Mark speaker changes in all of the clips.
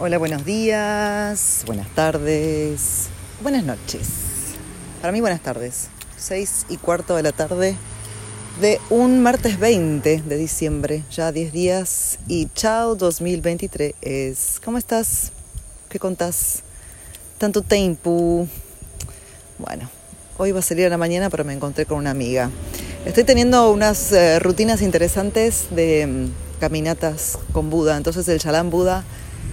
Speaker 1: Hola, buenos días, buenas tardes, buenas noches. Para mí buenas tardes. Seis y cuarto de la tarde de un martes 20 de diciembre, ya 10 días y chao 2023. ¿Cómo estás? ¿Qué contás? Tanto tiempo. Bueno, hoy va a salir a la mañana, pero me encontré con una amiga. Estoy teniendo unas eh, rutinas interesantes de mm, caminatas con Buda. Entonces el Chalán Buda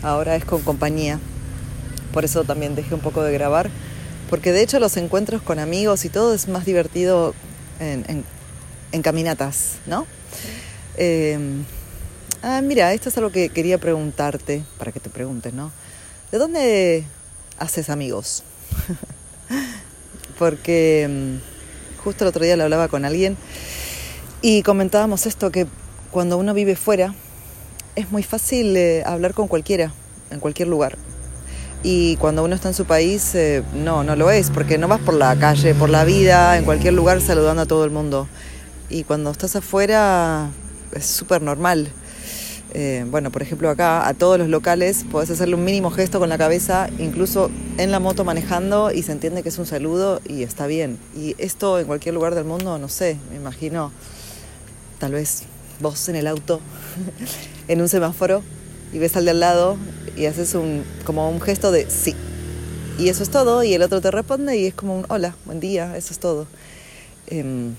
Speaker 1: ahora es con compañía. Por eso también dejé un poco de grabar. Porque de hecho los encuentros con amigos y todo es más divertido en, caminatas, ¿no? Eh, ah, mira, esto es algo que quería preguntarte, para que te preguntes, ¿no? ¿De dónde haces amigos? Porque mm, justo el otro día le hablaba con alguien y comentábamos esto, que cuando uno vive fuera, es muy fácil eh, hablar con cualquiera, en cualquier lugar. Y cuando uno está en su país, eh, no, no lo es, porque no vas por la calle, por la vida, en cualquier lugar saludando a todo el mundo. Y cuando estás afuera, es súper normal. Eh, bueno, por ejemplo, acá a todos los locales podés hacerle un mínimo gesto con la cabeza, incluso en la moto manejando, y se entiende que es un saludo y está bien. Y esto en cualquier lugar del mundo, no sé, me imagino, tal vez vos en el auto, en un semáforo, y ves al de al lado y haces un, como un gesto de sí. Y eso es todo, y el otro te responde y es como un hola, buen día, eso es todo. Em,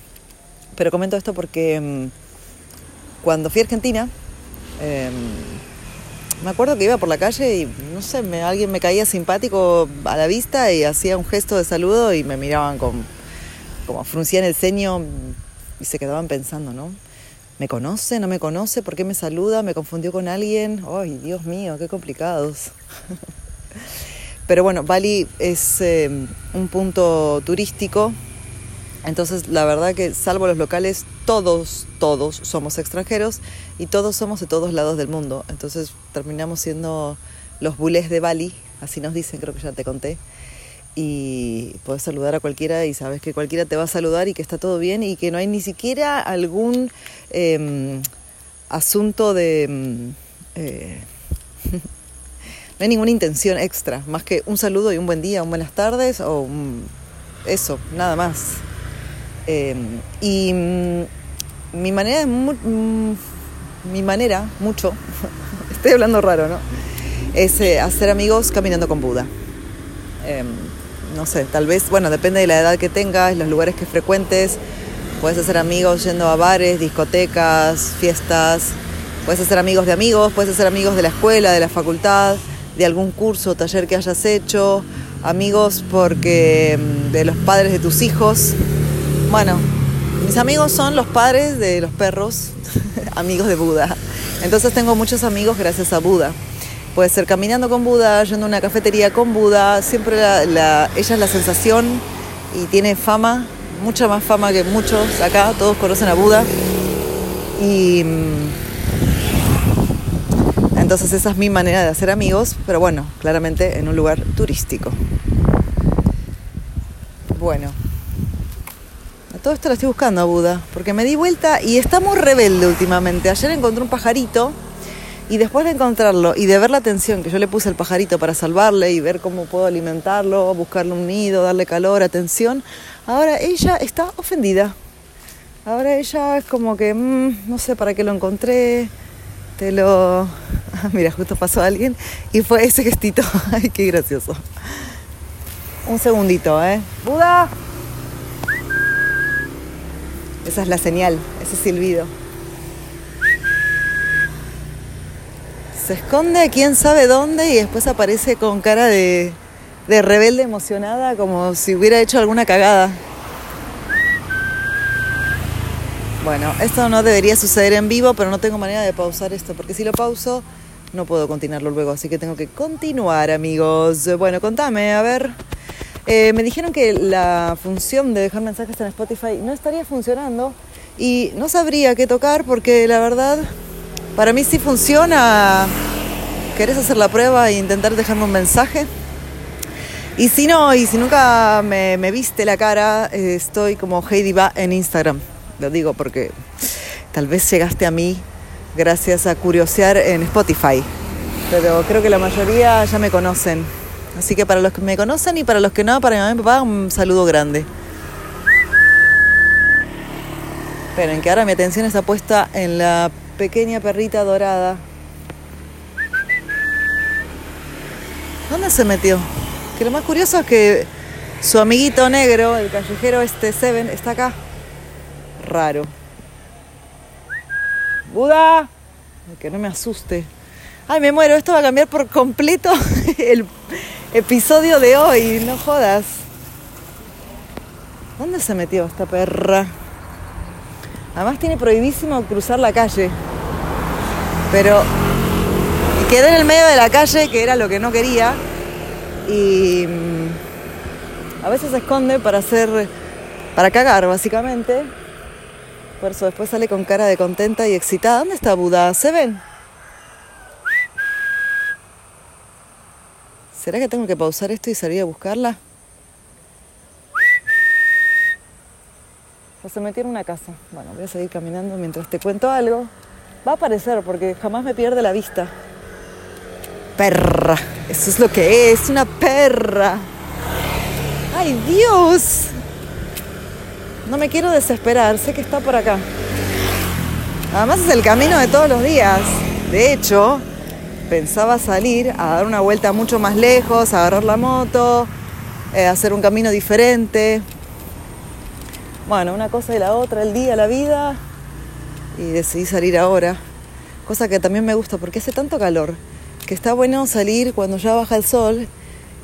Speaker 1: pero comento esto porque em, cuando fui a Argentina, em, me acuerdo que iba por la calle y no sé, alguien me caía simpático a la vista y hacía un gesto de saludo y me miraban con, como fruncían el ceño y se quedaban pensando, ¿no? ¿Me conoce? ¿No me conoce? ¿Por qué me saluda? ¿Me confundió con alguien? ¡Ay, Dios mío, qué complicados! Pero bueno, Bali es eh, un punto turístico, entonces la verdad que salvo los locales, todos, todos somos extranjeros y todos somos de todos lados del mundo. Entonces terminamos siendo los bulés de Bali, así nos dicen, creo que ya te conté y puedes saludar a cualquiera y sabes que cualquiera te va a saludar y que está todo bien y que no hay ni siquiera algún em, asunto de... Em, eh, no hay ninguna intención extra, más que un saludo y un buen día, un buenas tardes o eso, nada más. Em, y mm, mi manera es mm, mi manera, mucho, estoy hablando raro, ¿no? Es eh, hacer amigos caminando con Buda no sé, tal vez, bueno, depende de la edad que tengas, los lugares que frecuentes. Puedes hacer amigos yendo a bares, discotecas, fiestas. Puedes hacer amigos de amigos, puedes hacer amigos de la escuela, de la facultad, de algún curso taller que hayas hecho, amigos porque mm, de los padres de tus hijos. Bueno, mis amigos son los padres de los perros, amigos de Buda. Entonces tengo muchos amigos gracias a Buda. Puede ser caminando con Buda, yendo a una cafetería con Buda, siempre ella es la sensación y tiene fama, mucha más fama que muchos acá, todos conocen a Buda. Y mm, entonces esa es mi manera de hacer amigos, pero bueno, claramente en un lugar turístico. Bueno, a todo esto lo estoy buscando a Buda, porque me di vuelta y está muy rebelde últimamente. Ayer encontré un pajarito y después de encontrarlo y de ver la atención que yo le puse al pajarito para salvarle y ver cómo puedo alimentarlo, buscarle un nido, darle calor, atención, ahora ella está ofendida. Ahora ella es como que, mm, no sé para qué lo encontré, te lo... Mira, justo pasó alguien y fue ese gestito. Ay, qué gracioso. Un segundito, ¿eh? Buda. Esa es la señal, ese silbido. Se esconde quién sabe dónde y después aparece con cara de, rebelde emocionada como si hubiera hecho alguna cagada. Bueno, esto no debería suceder en vivo, pero no tengo manera de pausar esto, porque si lo pauso no puedo continuarlo luego, así que tengo que continuar, amigos. Bueno, contame, a ver. Eh, me dijeron que la función de dejar mensajes en Spotify no estaría funcionando y no sabría qué tocar porque la verdad para mí sí funciona. ¿Querés hacer la prueba e intentar dejarme un mensaje? Y si no, y si nunca me, viste la cara, eh, estoy como Heidi Va en Instagram. Lo digo porque tal vez llegaste a mí gracias a curiosear en Spotify. pero creo que la mayoría ya me conocen. Así que para los que me conocen y para los que no, para mi mamá y mi papá, un saludo grande. Esperen, que ahora mi atención está puesta en la pequeña perrita dorada. ¿Dónde se metió? Que lo más curioso es que su amiguito negro, el callejero este Seven, está acá. Raro. Buda. Que no me asuste. Ay, me muero. Esto va a cambiar por completo el episodio de hoy. No jodas. ¿Dónde se metió esta perra? Además tiene prohibísimo cruzar la calle. Pero quedé en el medio de la calle, que era lo que no quería. Y mm, a veces se esconde para hacer, para cagar básicamente. Por eso después sale con cara de contenta y excitada. ¿Dónde está Buda? ¿Se ven? ¿Será que tengo que pausar esto y salir a buscarla? Se metió en una casa. Bueno, voy a seguir caminando mientras te cuento algo. Va a aparecer porque jamás me pierde la vista. Perra. Eso es lo que es, una perra. ¡Ay, Dios! No me quiero desesperar, sé que está por acá. Además es el camino de todos los días. De hecho, pensaba salir a dar una vuelta mucho más lejos, agarrar la moto, eh, hacer un camino diferente. Bueno, una cosa y la otra, el día, la vida. Y decidí salir ahora. Cosa que también me gusta porque hace tanto calor que está bueno salir cuando ya baja el sol.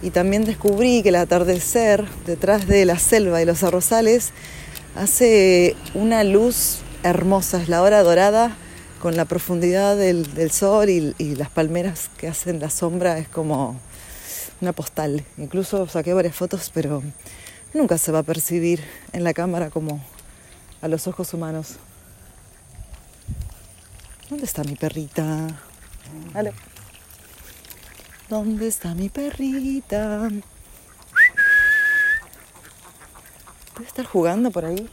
Speaker 1: Y también descubrí que el atardecer detrás de la selva y los arrozales hace una luz hermosa, es la hora dorada con la profundidad del, sol y, y, las palmeras que hacen la sombra, es como una postal. Incluso saqué varias fotos, pero nunca se va a percibir en la cámara como a los ojos humanos. ¿Dónde está mi perrita? ¿Dónde está mi perrita? ¿Puede estar jugando por ahí?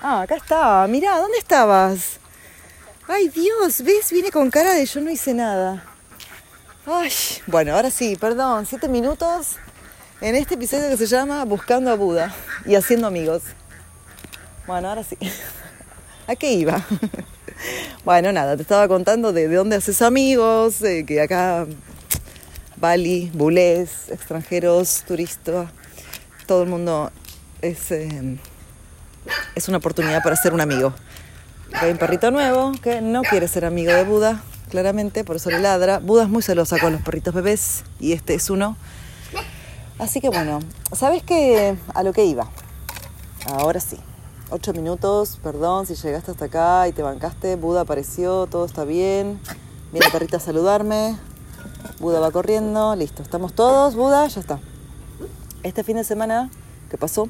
Speaker 1: Ah, acá estaba. Mirá, ¿dónde estabas? Ay, Dios, ¿ves? Viene con cara de yo no hice nada. Ay, bueno, ahora sí, perdón, siete minutos en este episodio que se llama Buscando a Buda y haciendo amigos. Bueno, ahora sí. ¿A qué iba? Bueno, nada, te estaba contando de, dónde haces amigos, que acá Bali, bulés, extranjeros, turistas, todo el mundo es, eh, es una oportunidad para ser un amigo. Hay un perrito nuevo que no quiere ser amigo de Buda, claramente, por eso le ladra. Buda es muy celosa con los perritos bebés y este es uno. Así que bueno, ¿sabes qué? A lo que iba. Ahora sí. Ocho minutos, perdón si llegaste hasta acá y te bancaste. Buda apareció, todo está bien. Viene el perrito a saludarme. Buda va corriendo, listo. Estamos todos, Buda, ya está. Este fin de semana que pasó,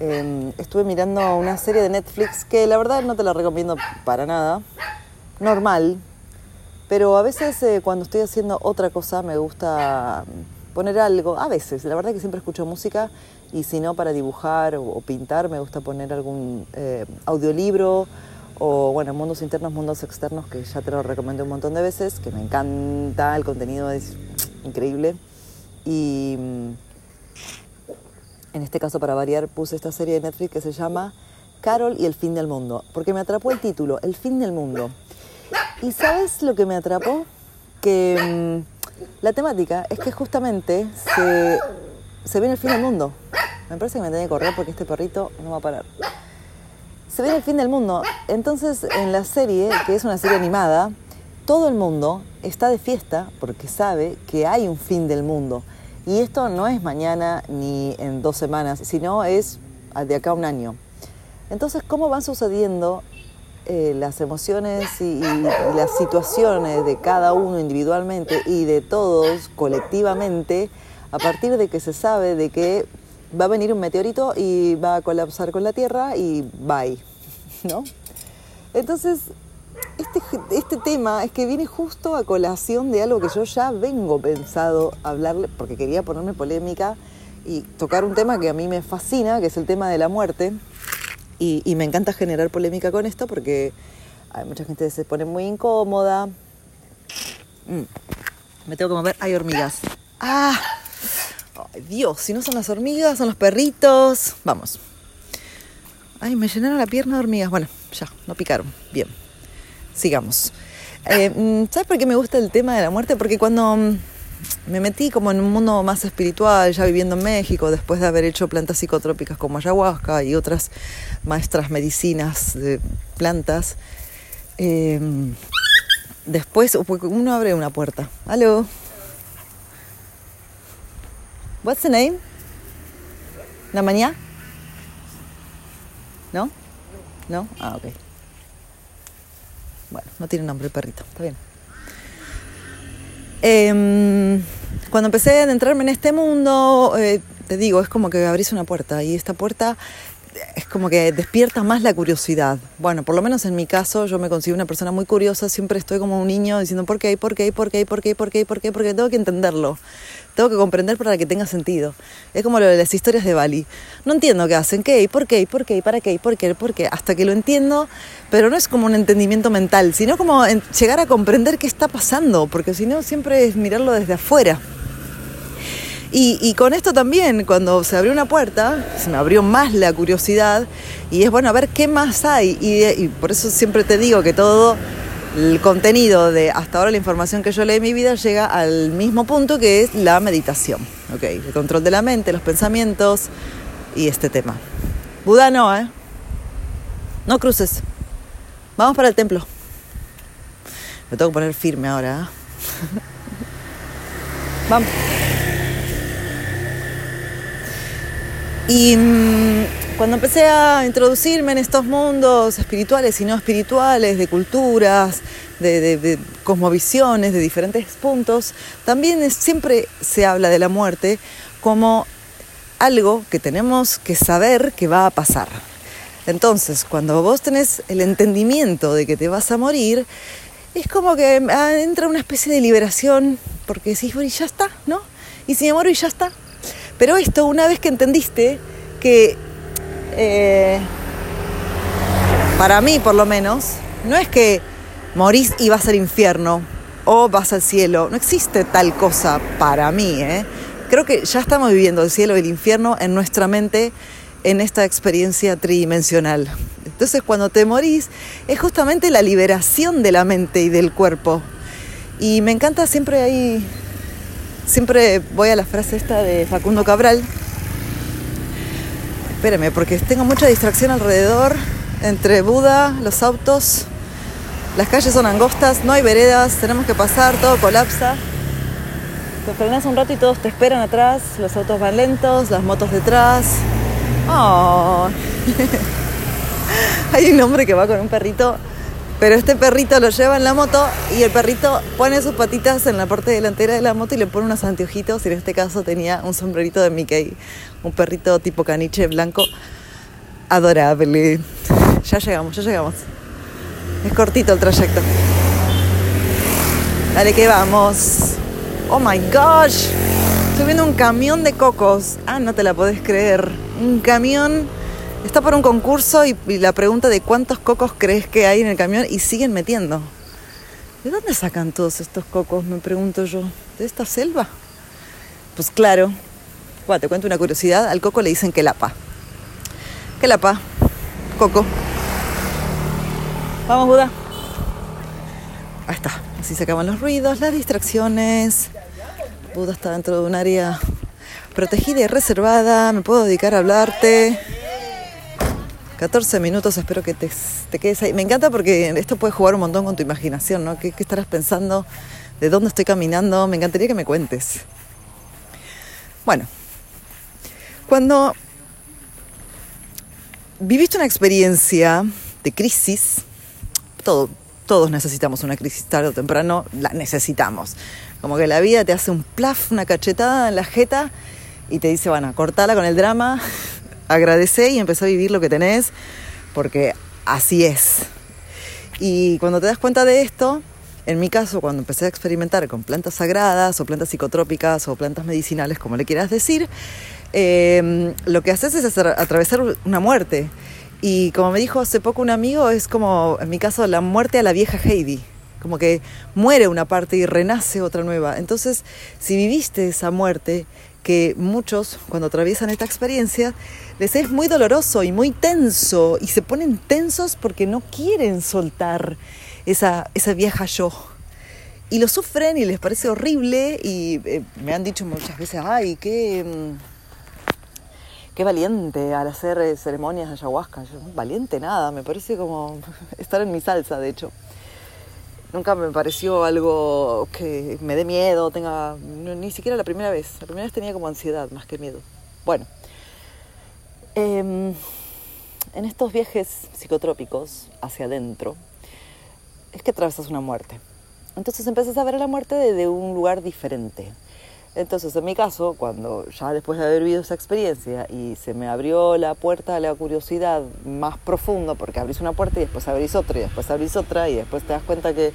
Speaker 1: em, estuve mirando una serie de Netflix que la verdad no te la recomiendo para nada. Normal. Pero a veces eh, cuando estoy haciendo otra cosa me gusta poner algo, a veces, la verdad que siempre escucho música y si no para dibujar o, pintar me gusta poner algún eh, audiolibro o bueno, mundos internos, mundos externos, que ya te lo recomendé un montón de veces, que me encanta, el contenido es increíble. Y mm, en este caso, para variar, puse esta serie de Netflix que se llama Carol y el fin del mundo, porque me atrapó el título, El fin del mundo. ¿Y sabes lo que me atrapó? Que mm, la temática es que justamente se, se viene el fin del mundo. Me parece que me tenía que correr porque este perrito no va a parar. Se viene el fin del mundo. Entonces, en la serie, que es una serie animada, todo el mundo está de fiesta porque sabe que hay un fin del mundo. Y esto no es mañana ni en dos semanas, sino es de acá a un año. Entonces, ¿cómo van sucediendo eh, las emociones y, las situaciones de cada uno individualmente y de todos colectivamente a partir de que se sabe de que va a venir un meteorito y va a colapsar con la Tierra y bye, ¿no? Entonces, este, este tema es que viene justo a colación de algo que yo ya vengo pensado hablarle, porque quería ponerme polémica y tocar un tema que a mí me fascina, que es el tema de la muerte. Y, me encanta generar polémica con esto porque hay mucha gente que se pone muy incómoda. Mm. Me tengo que mover. Hay hormigas. ¡Ah! Dios, si no son las hormigas, son los perritos. Vamos. Ay, me llenaron la pierna de hormigas. Bueno, ya, no picaron. Bien. Sigamos. Eh, mm, ¿Sabes por qué me gusta el tema de la muerte? Porque cuando mm, me metí como en un mundo más espiritual, ya viviendo en México, después de haber hecho plantas psicotrópicas como ayahuasca y otras maestras medicinas de plantas, eh, después uno abre una puerta. ¿Aló? What's the name? ¿La mañana? ¿No? ¿No? Ah, ok. Bueno, no tiene nombre el perrito, está bien. Eh, cuando empecé a adentrarme en este mundo, eh, te digo, es como que abrís una puerta y esta puerta es como que despierta más la curiosidad. Bueno, por lo menos en mi caso, yo me considero una persona muy curiosa, siempre estoy como un niño diciendo por qué, por qué, por qué, por qué, por qué, por qué, porque tengo que entenderlo. Tengo que comprender para que tenga sentido. Es como lo de las historias de Bali. No entiendo qué hacen, qué, por qué, por qué, para qué, por qué, por qué, hasta que lo entiendo, pero no es como un entendimiento mental, sino como llegar a comprender qué está pasando, porque si no siempre es mirarlo desde afuera. Y, con esto también, cuando se abrió una puerta, se me abrió más la curiosidad y es bueno a ver qué más hay. Y, por eso siempre te digo que todo el contenido de hasta ahora la información que yo leí en mi vida llega al mismo punto que es la meditación. Okay, el control de la mente, los pensamientos y este tema. Buda no, ¿eh? No cruces. Vamos para el templo. Me tengo que poner firme ahora. ¿eh? Vamos. Y mm, cuando empecé a introducirme en estos mundos espirituales y no espirituales, de culturas, de, cosmovisiones, de diferentes puntos, también siempre se habla de la muerte como algo que tenemos que saber que va a pasar. Entonces, cuando vos tenés el entendimiento de que te vas a morir, es como que ah, entra una especie de liberación, porque decís, bueno, y ya está, ¿no? Y si me muero y ya está, pero esto, una vez que entendiste que, eh, para mí por lo menos, no es que morís y vas al infierno o vas al cielo, no existe tal cosa para mí. ¿eh? Creo que ya estamos viviendo el cielo y el infierno en nuestra mente en esta experiencia tridimensional. Entonces cuando te morís es justamente la liberación de la mente y del cuerpo. Y me encanta siempre ahí Siempre voy a la frase esta de Facundo Cabral. Espérame, porque tengo mucha distracción alrededor, entre Buda, los autos, las calles son angostas, no hay veredas, tenemos que pasar, todo colapsa. Te frenas un rato y todos te esperan atrás, los autos van lentos, las motos detrás. Oh. hay un hombre que va con un perrito pero este perrito lo lleva en la moto y el perrito pone sus patitas en la parte delantera de la moto y le pone unos anteojitos. Y en este caso tenía un sombrerito de Mickey, un perrito tipo caniche blanco, adorable. Ya llegamos, ya llegamos. Es cortito el trayecto. Dale que vamos. Oh my gosh. Estoy viendo un camión de cocos. Ah, no te la podés creer. Un camión Está por un concurso y, la pregunta de cuántos cocos crees que hay en el camión y siguen metiendo. ¿De dónde sacan todos estos cocos? Me pregunto yo. ¿De esta selva? Pues claro. Bueno, te cuento una curiosidad. Al coco le dicen que lapa. ¿Qué lapa? Coco. Vamos, Buda. Ahí está. Así se acaban los ruidos, las distracciones. Buda está dentro de un área protegida y reservada. Me puedo dedicar a hablarte. 14 minutos, espero que te, quedes ahí. Me encanta porque esto puede jugar un montón con tu imaginación, ¿no? ¿Qué, estarás pensando? ¿De dónde estoy caminando? Me encantaría que me cuentes. Bueno, cuando viviste una experiencia de crisis, todo, todos necesitamos una crisis tarde o temprano, la necesitamos. Como que la vida te hace un plaf, una cachetada en la jeta y te dice, bueno, cortala con el drama, agradece y empezó a vivir lo que tenés, porque así es. Y cuando te das cuenta de esto, en mi caso, cuando empecé a experimentar con plantas sagradas o plantas psicotrópicas o plantas medicinales, como le quieras decir, em, lo que haces es atravesar una muerte. Y como me dijo hace poco un amigo, es como, en mi caso, la muerte a la vieja Heidi. como que muere una parte y renace otra nueva. Entonces, si viviste esa muerte, que muchos cuando atraviesan esta experiencia les es muy doloroso y muy tenso y se ponen tensos porque no quieren soltar esa, esa vieja yo. Y lo sufren y les parece horrible y eh, me han dicho muchas veces, ay, qué, mm, qué valiente al hacer eh, ceremonias de ayahuasca. Valiente nada, me parece como estar en mi salsa, de hecho. Nunca me pareció algo que me dé miedo, tenga. ni siquiera la primera vez. La primera vez tenía como ansiedad más que miedo. Bueno, en estos viajes psicotrópicos hacia adentro, es que atravesas una muerte. Entonces empiezas a ver la muerte desde un lugar diferente. Entonces, en mi caso, cuando ya después de haber vivido esa experiencia y se me abrió la puerta a la curiosidad más profunda, porque abrís una puerta y después abrís otra y después abrís otra y después te das cuenta que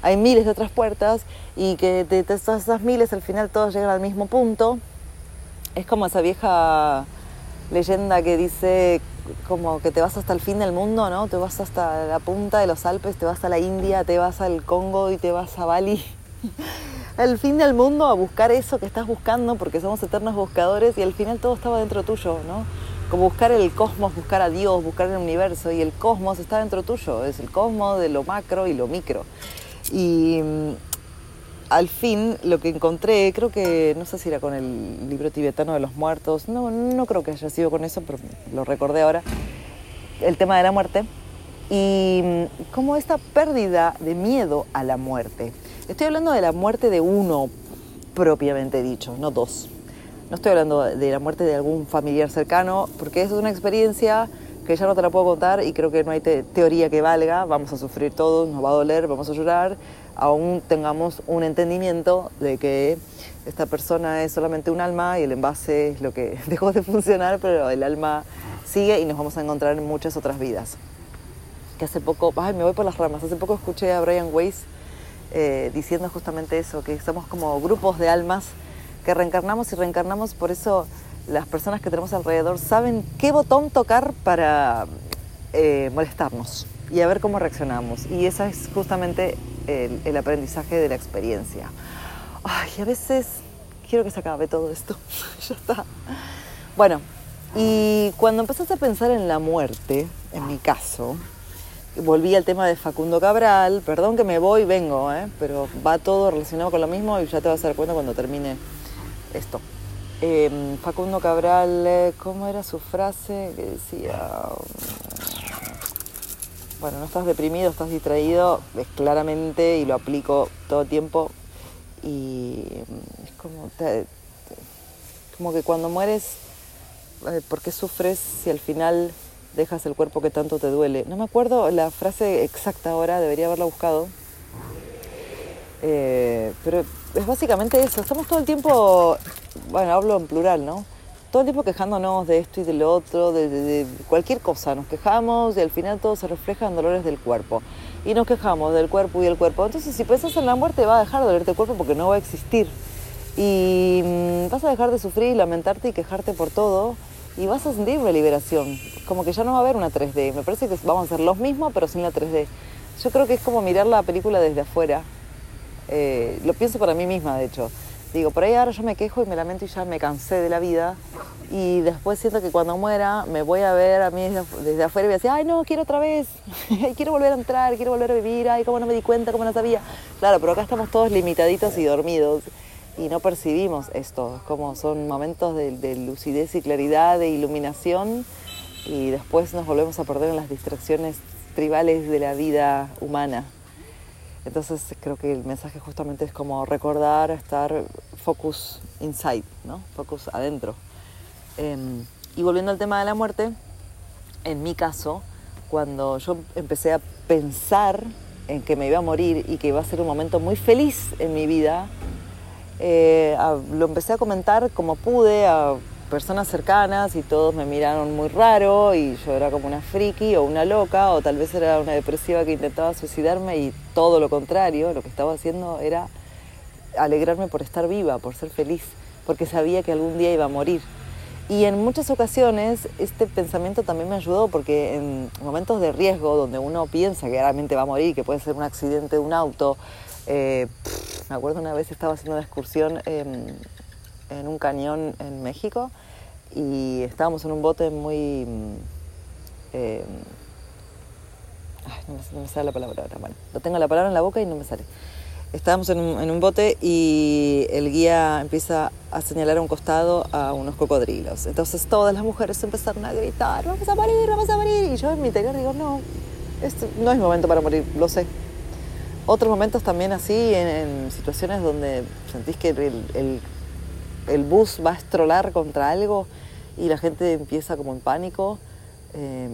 Speaker 1: hay miles de otras puertas y que de, todas esas miles al final todos llegan al mismo punto, es como esa vieja leyenda que dice como que te vas hasta el fin del mundo, ¿no? Te vas hasta la punta de los Alpes, te vas a la India, te vas al Congo y te vas a Bali. el fin del mundo a buscar eso que estás buscando, porque somos eternos buscadores y al final todo estaba dentro tuyo, ¿no? Como buscar el cosmos, buscar a Dios, buscar el universo y el cosmos está dentro tuyo, es el cosmos de lo macro y lo micro. Y al fin lo que encontré, creo que, no sé si era con el libro tibetano de los muertos, no, no creo que haya sido con eso, pero lo recordé ahora, el tema de la muerte y mm, como esta pérdida de miedo a la muerte. Estoy hablando de la muerte de uno propiamente dicho, no dos. No estoy hablando de la muerte de algún familiar cercano, porque eso es una experiencia que ya no te la puedo contar y creo que no hay teoría que valga. Vamos a sufrir todos, nos va a doler, vamos a llorar, aún tengamos un entendimiento de que esta persona es solamente un alma y el envase es lo que dejó de funcionar, pero el alma sigue y nos vamos a encontrar en muchas otras vidas. Que hace poco, ay, me voy por las ramas, hace poco escuché a Brian Weiss eh, diciendo justamente eso, que somos como grupos de almas que reencarnamos y reencarnamos, por eso las personas que tenemos alrededor saben qué botón tocar para eh, molestarnos y a ver cómo reaccionamos. Y ese es justamente el, aprendizaje de la experiencia. Ay, a veces quiero que se acabe todo esto. ya está. Bueno, y cuando empezaste a pensar en la muerte, en mi caso, volví al tema de Facundo Cabral, perdón que me voy, vengo, ¿eh? pero va todo relacionado con lo mismo y ya te vas a dar cuenta cuando termine esto. Em, Facundo Cabral, eh, ¿cómo era su frase? Que decía, bueno, no estás deprimido, estás distraído, es claramente y lo aplico todo el tiempo y mm, es como, como que cuando mueres, eh, ¿por qué sufres si al final dejas el cuerpo que tanto te duele. No me acuerdo la frase exacta ahora, debería haberla buscado. Eh, pero es básicamente eso. Estamos todo el tiempo, bueno, hablo en plural, ¿no? Todo el tiempo quejándonos de esto y de lo otro, de, cualquier cosa. Nos quejamos y al final todo se refleja en dolores del cuerpo. Y nos quejamos del cuerpo y el cuerpo. Entonces, si piensas en la muerte, va a dejar de dolerte el cuerpo porque no va a existir. Y mm, vas a dejar de sufrir y lamentarte y quejarte por todo y vas a sentir una liberación. Como que ya no va a haber una 3D. Me parece que vamos a ser los mismos, pero sin la 3D. Yo creo que es como mirar la película desde afuera. Eh, lo pienso para mí misma, de hecho. Digo, por ahí ahora yo me quejo y me lamento y ya me cansé de la vida. Y después siento que cuando muera me voy a ver a mí desde, afuera y voy a decir, ay, no, quiero otra vez. quiero volver a entrar, quiero volver a vivir. Ay, cómo no me di cuenta, cómo no sabía. Claro, pero acá estamos todos limitaditos y dormidos y no percibimos esto, como son momentos de, lucidez y claridad, de iluminación y después nos volvemos a perder en las distracciones tribales de la vida humana. Entonces creo que el mensaje justamente es como recordar estar focus inside, ¿no? Focus adentro. Em, y volviendo al tema de la muerte, en mi caso, cuando yo empecé a pensar en que me iba a morir y que iba a ser un momento muy feliz en mi vida, eh, lo empecé a comentar como pude a personas cercanas y todos me miraron muy raro y yo era como una friki o una loca o tal vez era una depresiva que intentaba suicidarme y todo lo contrario, lo que estaba haciendo era alegrarme por estar viva, por ser feliz, porque sabía que algún día iba a morir. Y en muchas ocasiones este pensamiento también me ayudó porque en momentos de riesgo donde uno piensa que realmente va a morir, que puede ser un accidente de un auto, eh, me acuerdo una vez estaba haciendo una excursión en, un cañón en México y estábamos en un bote muy... Eh, no, me, sale la palabra ahora, bueno, lo tengo la palabra en la boca y no me sale. Estábamos en un, en un, bote y el guía empieza a señalar a un costado a unos cocodrilos. Entonces todas las mujeres empezaron a gritar, vamos a morir, vamos a morir. Y yo en mi interior digo, no, este no es momento para morir, lo sé. Otros momentos también así, en, situaciones donde sentís que el, el, bus va a estrolar contra algo y la gente empieza como en pánico. Eh,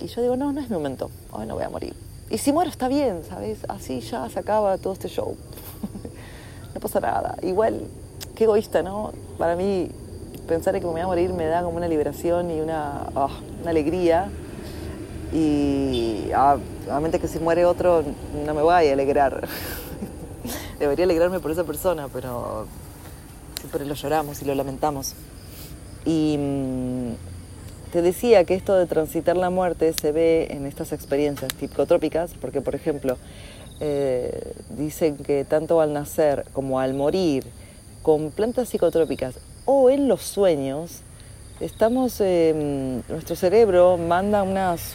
Speaker 1: y yo digo, no, no es mi momento, hoy no voy a morir. Y si muero está bien, ¿sabes? Así ya se acaba todo este show. no pasa nada. Igual, qué egoísta, ¿no? Para mí, pensar en que me voy a morir me da como una liberación y una, ah, una alegría. Y ah, obviamente que si muere otro no me voy a alegrar. Debería alegrarme por esa persona, pero siempre lo lloramos y lo lamentamos. Y mm, te decía que esto de transitar la muerte se ve en estas experiencias psicotrópicas, porque por ejemplo, eh, dicen que tanto al nacer como al morir, con plantas psicotrópicas o en los sueños, estamos, em, nuestro cerebro manda unas,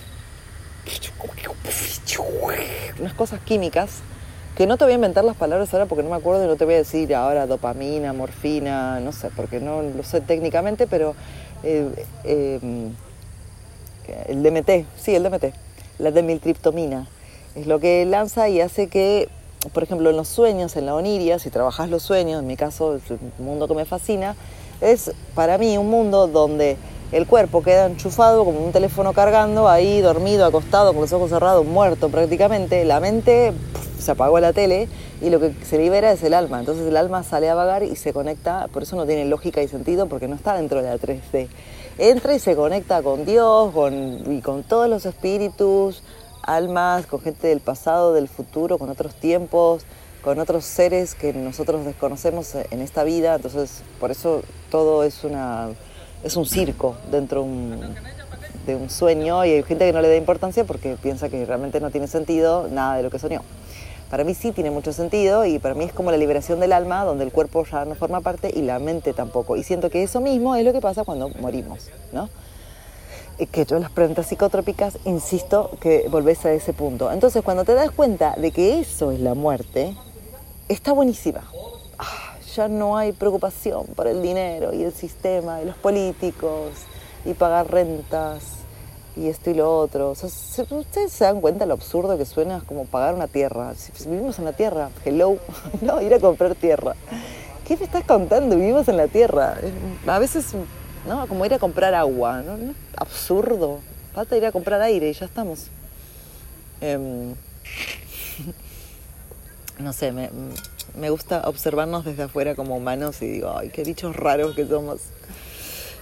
Speaker 1: unas cosas químicas que no te voy a inventar las palabras ahora porque no me acuerdo y no te voy a decir ahora dopamina, morfina, no sé, porque no lo sé técnicamente, pero eh, em, el DMT, sí, el DMT, la demiltriptomina, es lo que lanza y hace que, por ejemplo, en los sueños, en la oniria, si trabajas los sueños, en mi caso es un mundo que me fascina, es para mí un mundo donde el cuerpo queda enchufado como un teléfono cargando, ahí dormido, acostado, con los ojos cerrados, muerto prácticamente, la mente se apagó la tele y lo que se libera es el alma. Entonces el alma sale a vagar y se conecta, por eso no tiene lógica y sentido porque no está dentro de la 3D. Entra y se conecta con Dios con, y con todos los espíritus, almas, con gente del pasado, del futuro, con otros tiempos, con otros seres que nosotros desconocemos en esta vida. Entonces por eso todo es, una, es un circo dentro de un sueño y hay gente que no le da importancia porque piensa que realmente no tiene sentido nada de lo que soñó. Para mí sí tiene mucho sentido y para mí es como la liberación del alma, donde el cuerpo ya no forma parte y la mente tampoco. Y siento que eso mismo es lo que pasa cuando morimos, ¿no? que yo las plantas psicotrópicas, insisto, que volvés a ese punto. Entonces, cuando te das cuenta de que eso es la muerte, está buenísima. Ah, ya no hay preocupación por el dinero y el sistema y los políticos y pagar rentas y esto y lo otro. ustedes se dan cuenta lo absurdo que suena como pagar una tierra. Si vivimos en la tierra, hello, no, ir a comprar tierra. ¿Qué me estás contando? Vivimos en la tierra. A veces, ¿no? Como ir a comprar agua, ¿no? Absurdo. Falta ir a comprar aire y ya estamos. Em, no sé, me, me gusta observarnos desde afuera como humanos y digo, ay, qué bichos raros que somos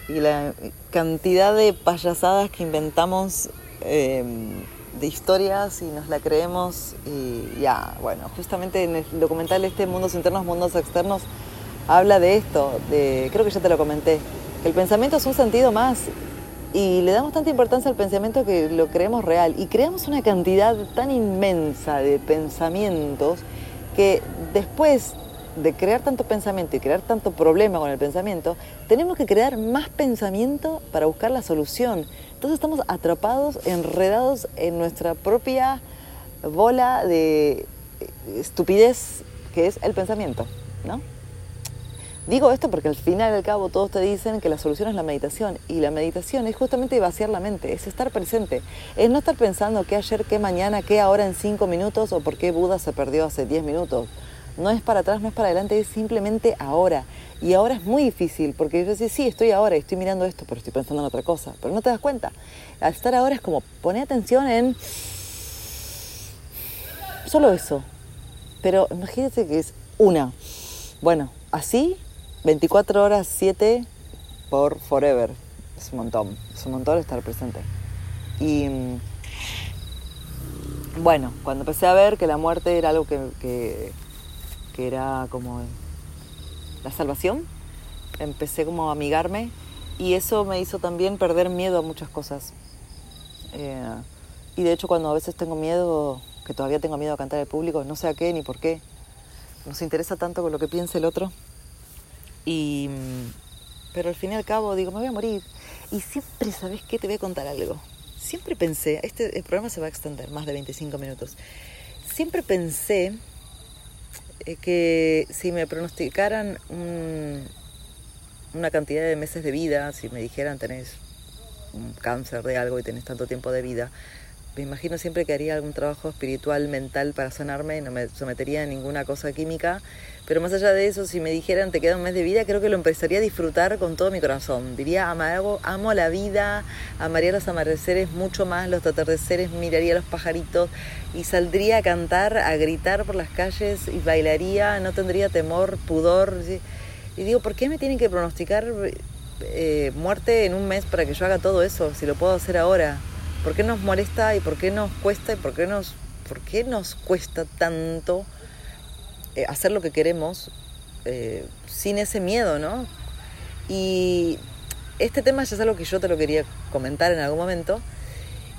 Speaker 1: y la cantidad de payasadas que inventamos em, de historias y nos la creemos y ya, bueno, justamente en el documental este Mundos Internos, Mundos Externos habla de esto, de, creo que ya te lo comenté, que el pensamiento es un sentido más y le damos tanta importancia al pensamiento que lo creemos real y creamos una cantidad tan inmensa de pensamientos que después de crear tanto pensamiento y crear tanto problema con el pensamiento, tenemos que crear más pensamiento para buscar la solución. Entonces estamos atrapados, enredados en nuestra propia bola de estupidez que es el pensamiento, ¿no? Digo esto porque al final del cabo todos te dicen que la solución es la meditación y la meditación es justamente vaciar la mente, es estar presente, es no estar pensando qué ayer, qué mañana, qué ahora en cinco minutos o por qué Buda se perdió hace diez minutos. No es para atrás, no es para adelante, es simplemente ahora. Y ahora es muy difícil, porque yo decía, sí, estoy ahora y estoy mirando esto, pero estoy pensando en otra cosa. Pero no te das cuenta. Al estar ahora es como poner atención en solo eso. Pero imagínate que es una. Bueno, así, 24 horas, 7 por forever. Es un montón, es un montón estar presente. Y mm, bueno, cuando empecé a ver que la muerte era algo que era como la salvación. Empecé como a amigarme Y eso me hizo también perder miedo a muchas cosas. Eh, y de hecho cuando a veces tengo miedo, que todavía tengo miedo a cantar al público, no sé a qué ni por qué, nos interesa tanto con lo que piense el otro. Y, pero al fin y al cabo digo, me voy a morir. Y siempre, ¿sabes qué? Te voy a contar algo. Siempre pensé, este el programa se va a extender más de 25 minutos. Siempre pensé que si me pronosticaran una cantidad de meses de vida, si me dijeran tenés un cáncer de algo y tenés tanto tiempo de vida, me imagino siempre que haría algún trabajo espiritual, mental para sanarme, no me sometería a ninguna cosa química, pero más allá de eso, si me dijeran te queda un mes de vida, creo que lo empezaría a disfrutar con todo mi corazón. Diría, amo, amo la vida, amaría los amaneceres mucho más, los atardeceres, miraría los pajaritos y saldría a cantar, a gritar por las calles y bailaría, no tendría temor, pudor. Y digo, ¿por qué me tienen que pronosticar eh, muerte en un mes para que yo haga todo eso, si lo puedo hacer ahora? ¿Por qué nos molesta y por qué nos cuesta y por qué nos, por qué nos cuesta tanto eh, hacer lo que queremos eh, sin ese miedo, ¿no? Y este tema ya es algo que yo te lo quería comentar en algún momento.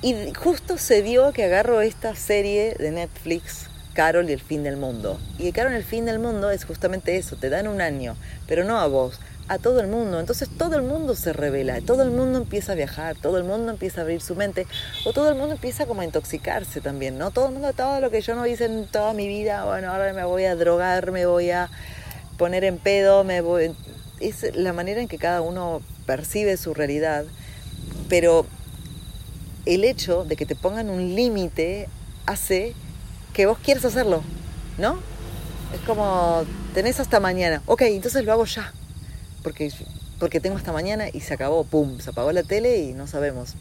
Speaker 1: Y justo se dio que agarro esta serie de Netflix, Carol y el fin del mundo. Y Carol y el fin del mundo es justamente eso, te dan un año, pero no a vos, a todo el mundo. Entonces todo el mundo se revela, todo el mundo empieza a viajar, todo el mundo empieza a abrir su mente, o todo el mundo empieza como a intoxicarse también, ¿no? Todo el mundo, todo lo que yo no hice en toda mi vida, bueno, ahora me voy a drogar, me voy a poner en pedo, me voy... Es la manera en que cada uno percibe su realidad, pero el hecho de que te pongan un límite hace que vos quieras hacerlo, ¿no? Es como, tenés hasta mañana, ok, entonces lo hago ya porque, porque tengo esta mañana y se acabó, pum, se apagó la tele y no sabemos.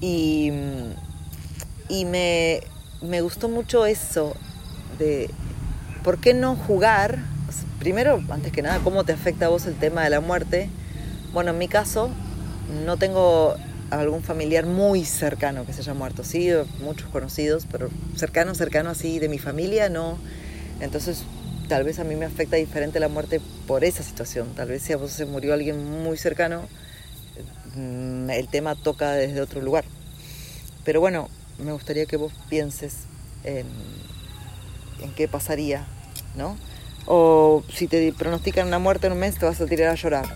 Speaker 1: Y, y me, me gustó mucho eso de por qué no jugar. Primero, antes que nada, cómo te afecta a vos el tema de la muerte. Bueno, en mi caso, no tengo algún familiar muy cercano que se haya muerto, sí, muchos conocidos, pero cercano, cercano así de mi familia, no. Entonces tal vez a mí me afecta diferente la muerte por esa situación. Tal vez si a vos se murió alguien muy cercano, mm, el tema toca desde otro lugar. Pero bueno, me gustaría que vos pienses en, qué pasaría, ¿no? O si te pronostican una muerte en un mes, te vas a tirar a llorar.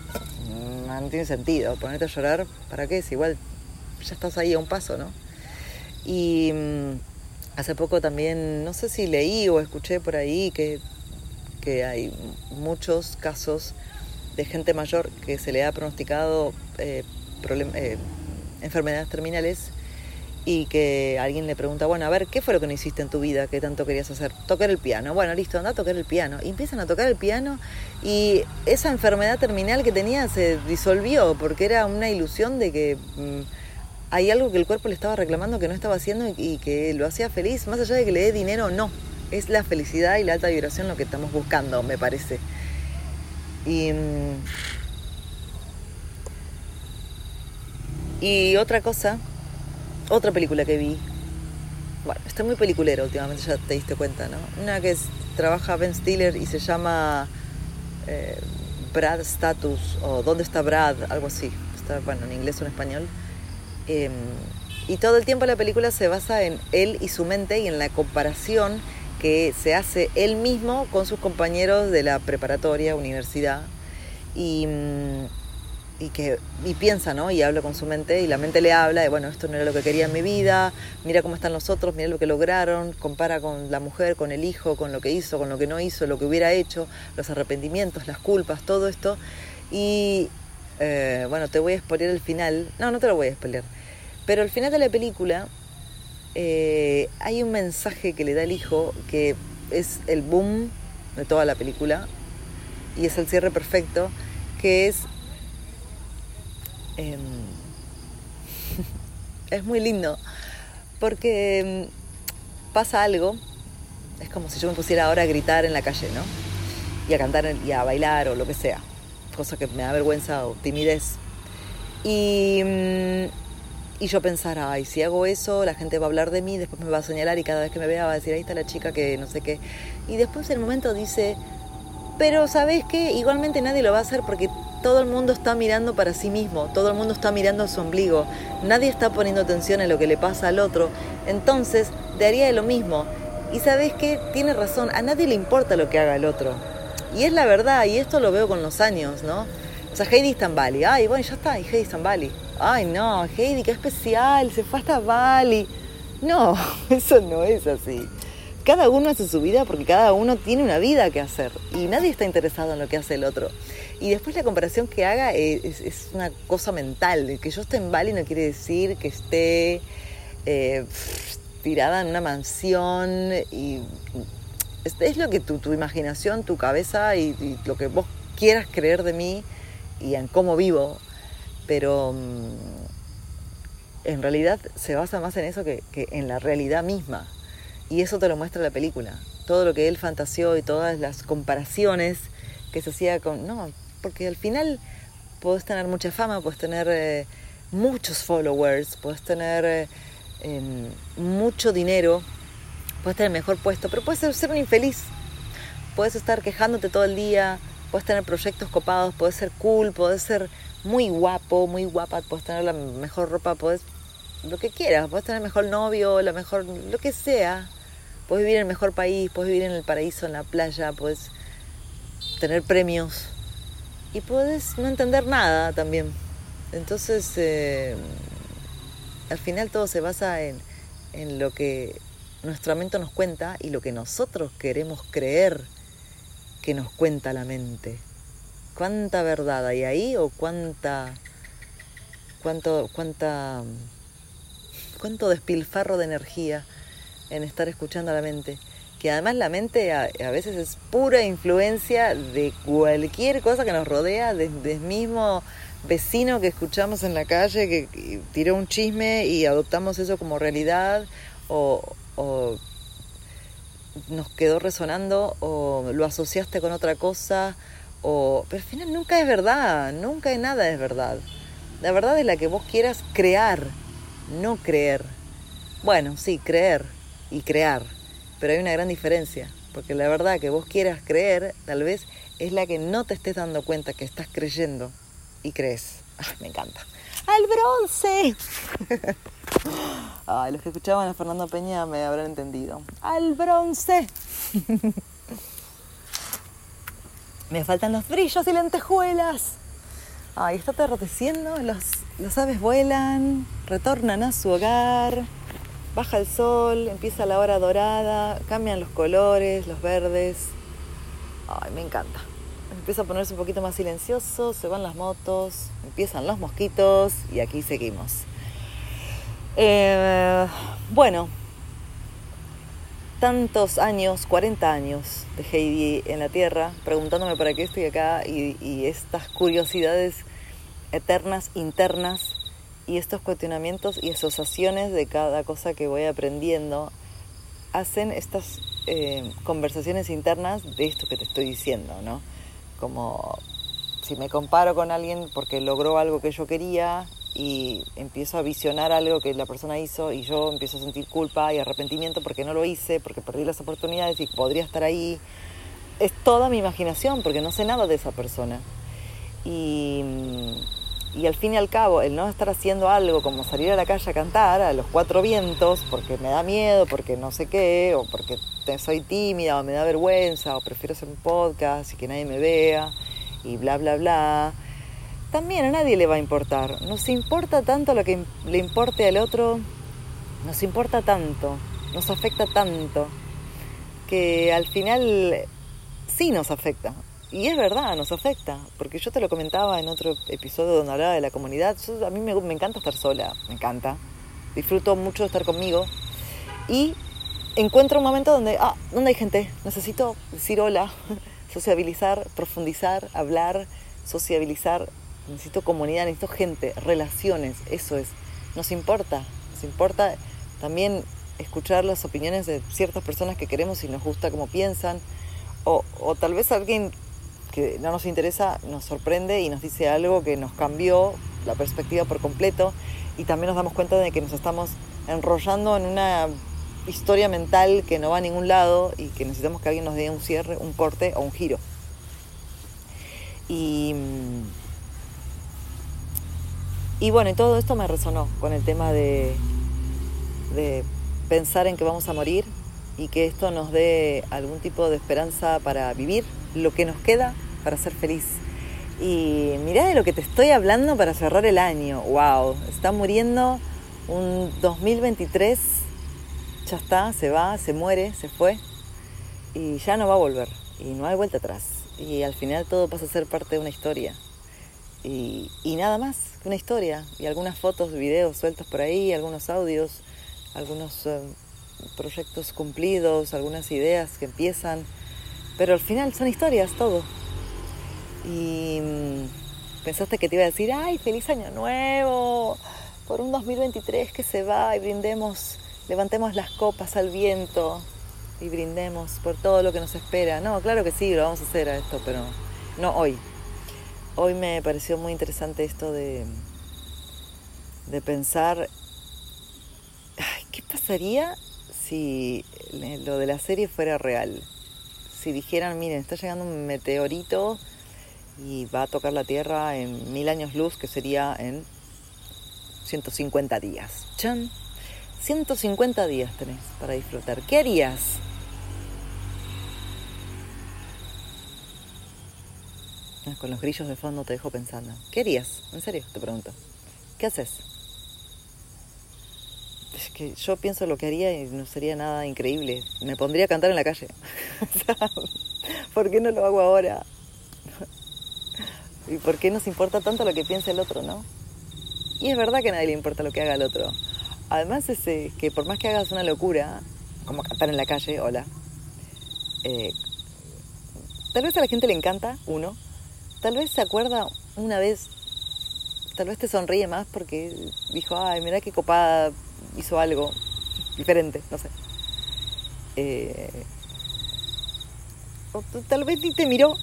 Speaker 1: Mm, no tiene sentido. Ponerte a llorar, ¿para qué? Si igual ya estás ahí a un paso, ¿no? Y mm, hace poco también, no sé si leí o escuché por ahí que que hay muchos casos de gente mayor que se le ha pronosticado eh, eh, enfermedades terminales y que alguien le pregunta, bueno, a ver, ¿qué fue lo que no hiciste en tu vida que tanto querías hacer? Tocar el piano. Bueno, listo, anda a tocar el piano. Y empiezan a tocar el piano y esa enfermedad terminal que tenía se disolvió porque era una ilusión de que mm, hay algo que el cuerpo le estaba reclamando que no estaba haciendo y, y que lo hacía feliz, más allá de que le dé dinero o no es la felicidad y la alta vibración lo que estamos buscando, me parece. Y, mm, y otra cosa, otra película que vi, bueno, está muy peliculera últimamente, ya te diste cuenta, ¿no? Una que trabaja Ben Stiller y se llama eh, Brad Status o ¿Dónde está Brad? Algo así, está, bueno, en inglés o en español. Em, y todo el tiempo la película se basa en él y su mente y en la comparación que se hace él mismo con sus compañeros de la preparatoria, universidad, y, mm, y que y piensa, ¿no? Y habla con su mente, y la mente le habla de, bueno, esto no era lo que quería en mi vida, mira cómo están los otros, mira lo que lograron, compara con la mujer, con el hijo, con lo que hizo, con lo que no hizo, lo que hubiera hecho, los arrepentimientos, las culpas, todo esto. Y, eh, bueno, te voy a spoiler el final, no, no te lo voy a spoiler, pero el final de la película eh, hay un mensaje que le da el hijo que es el boom de toda la película y es el cierre perfecto, que es... Em, es muy lindo, porque em, pasa algo, es como si yo me pusiera ahora a gritar en la calle, ¿no? Y a cantar y a bailar o lo que sea, cosa que me da vergüenza o timidez. Y em, y yo pensar, ay, si hago eso, la gente va a hablar de mí, después me va a señalar y cada vez que me vea va a decir, ahí está la chica que no sé qué. Y después en el momento dice, pero ¿sabes qué? Igualmente nadie lo va a hacer porque todo el mundo está mirando para sí mismo, todo el mundo está mirando a su ombligo, nadie está poniendo atención en lo que le pasa al otro, entonces te haría lo mismo. Y sabes que tiene razón, a nadie le importa lo que haga el otro. Y es la verdad, y esto lo veo con los años, ¿no? O sea, Heidi está en Bali. Ay, bueno, ya está, y Heidi está en Bali. Ay, no, Heidi, qué especial, se fue hasta Bali. No, eso no es así. Cada uno hace su vida porque cada uno tiene una vida que hacer y nadie está interesado en lo que hace el otro. Y después la comparación que haga es, una cosa mental. Que yo esté en Bali no quiere decir que esté eh, tirada en una mansión y es, lo que tu, tu, imaginación, tu cabeza y, lo que vos quieras creer de mí y en cómo vivo, pero mm, en realidad se basa más en eso que, en la realidad misma. Y eso te lo muestra la película. Todo lo que él fantaseó y todas las comparaciones que se hacía con... No, porque al final puedes tener mucha fama, puedes tener eh, muchos followers, puedes tener eh, em, mucho dinero, puedes tener mejor puesto, pero puedes ser, un infeliz. Puedes estar quejándote todo el día, puedes tener proyectos copados, puedes ser cool, puedes ser muy guapo, muy guapa, puedes tener la mejor ropa, puedes lo que quieras, puedes tener el mejor novio, la mejor, lo que sea. Puedes vivir en el mejor país, puedes vivir en el paraíso, en la playa, puedes tener premios y puedes no entender nada también. Entonces, eh, al final todo se basa en, en lo que nuestra mente nos cuenta y lo que nosotros queremos creer que nos cuenta la mente. ¿Cuánta verdad hay ahí o cuánta, cuánto, cuánta, cuánto despilfarro de energía en estar escuchando a la mente? Que además la mente a, veces es pura influencia de cualquier cosa que nos rodea, desde el mismo vecino que escuchamos en la calle que tiró un chisme y adoptamos eso como realidad o nos quedó resonando o lo asociaste con otra cosa pero al final nunca es verdad, nunca hay nada es verdad. La verdad es la que vos quieras crear, no creer. Bueno, sí, creer y crear, pero hay una gran diferencia, porque la verdad que vos quieras creer tal vez es la que no te estés dando cuenta que estás creyendo y crees. me encanta. ¡Al bronce! Los que escuchaban a Fernando Peña me habrán entendido. ¡Al bronce! me faltan los brillos y lentejuelas. Ay, está atardeciendo, los, los aves vuelan, retornan a su hogar, baja el sol, empieza la hora dorada, cambian los colores, los verdes. Ay, me encanta empieza a ponerse un poquito más silencioso, se van las motos, empiezan los mosquitos y aquí seguimos. Eh, bueno, tantos años, 40 años de Heidi en la Tierra, preguntándome para qué estoy acá y, estas curiosidades eternas, internas y estos cuestionamientos y asociaciones de cada cosa que voy aprendiendo hacen estas eh, conversaciones internas de esto que te estoy diciendo, ¿no? como si me comparo con alguien porque logró algo que yo quería y empiezo a visionar algo que la persona hizo y yo empiezo a sentir culpa y arrepentimiento porque no lo hice, porque perdí las oportunidades y podría estar ahí. Es toda mi imaginación porque no sé nada de esa persona. Y, y al fin y al cabo, el no estar haciendo algo como salir a la calle a cantar a los cuatro vientos porque me da miedo, porque no sé qué, o porque soy tímida o me da vergüenza o prefiero hacer un podcast y que nadie me vea y bla, bla, bla, también a nadie le va a importar. Nos importa tanto lo que le importe al otro, nos importa tanto, nos afecta tanto, que al final sí nos afecta. Y es verdad, nos afecta, porque yo te lo comentaba en otro episodio donde hablaba de la comunidad. a mí me, me encanta estar sola, me encanta. Disfruto mucho de estar conmigo. Y encuentro un momento donde, ah, ¿dónde hay gente? Necesito decir hola, sociabilizar, profundizar, hablar, sociabilizar. Necesito comunidad, necesito gente, relaciones, eso es. Nos importa, nos importa también escuchar las opiniones de ciertas personas que queremos y nos gusta cómo piensan. O, o tal vez alguien que no nos interesa nos sorprende y nos dice algo que nos cambió la perspectiva por completo y también nos damos cuenta de que nos estamos enrollando en una historia mental que no va a ningún lado y que necesitamos que alguien nos dé un cierre, un corte o un giro. Y, Y bueno, y todo esto me resonó con el tema de, pensar en que vamos a morir y que esto nos dé algún tipo de esperanza para vivir lo que nos queda para ser feliz. Y mirá de lo que te estoy hablando para cerrar el año. ¡Wow! Está muriendo un 2023. Ya está, se va, se muere, se fue. Y ya no va a volver. Y no hay vuelta atrás. Y al final todo pasa a ser parte de una historia. Y, nada más que una historia. Y algunas fotos, videos sueltos por ahí, algunos audios, algunos eh, proyectos cumplidos, algunas ideas que empiezan. Pero al final son historias, todo y mm, pensaste que te iba a decir, ay, feliz año nuevo, por un 2023 que se va y brindemos, levantemos las copas al viento y brindemos por todo lo que nos espera. No, claro que sí, lo vamos a hacer a esto, pero no hoy. Hoy me pareció muy interesante esto de, de pensar, ay, ¿qué pasaría si lo de la serie fuera real? Si dijeran, miren, está llegando un meteorito y va a tocar la Tierra en mil años luz, que sería en 150 días. ¡Chan! 150 días tenés para disfrutar. ¿Qué harías? Con los grillos de fondo te dejo pensando. ¿Qué harías? En serio, te pregunto. ¿Qué haces? Es que yo pienso lo que haría y no sería nada increíble. Me pondría a cantar en la calle. ¿Por qué no lo hago ahora? ¿Y por qué nos importa tanto lo que piensa el otro, no? Y es verdad que a nadie le importa lo que haga el otro. Además es que por más que hagas una locura, como cantar en la calle, hola, eh, tal vez a la gente le encanta, uno, tal vez se acuerda una vez, tal vez te sonríe más porque dijo, ay, mira qué copada hizo algo diferente, no sé. Eh, tal vez ni te miró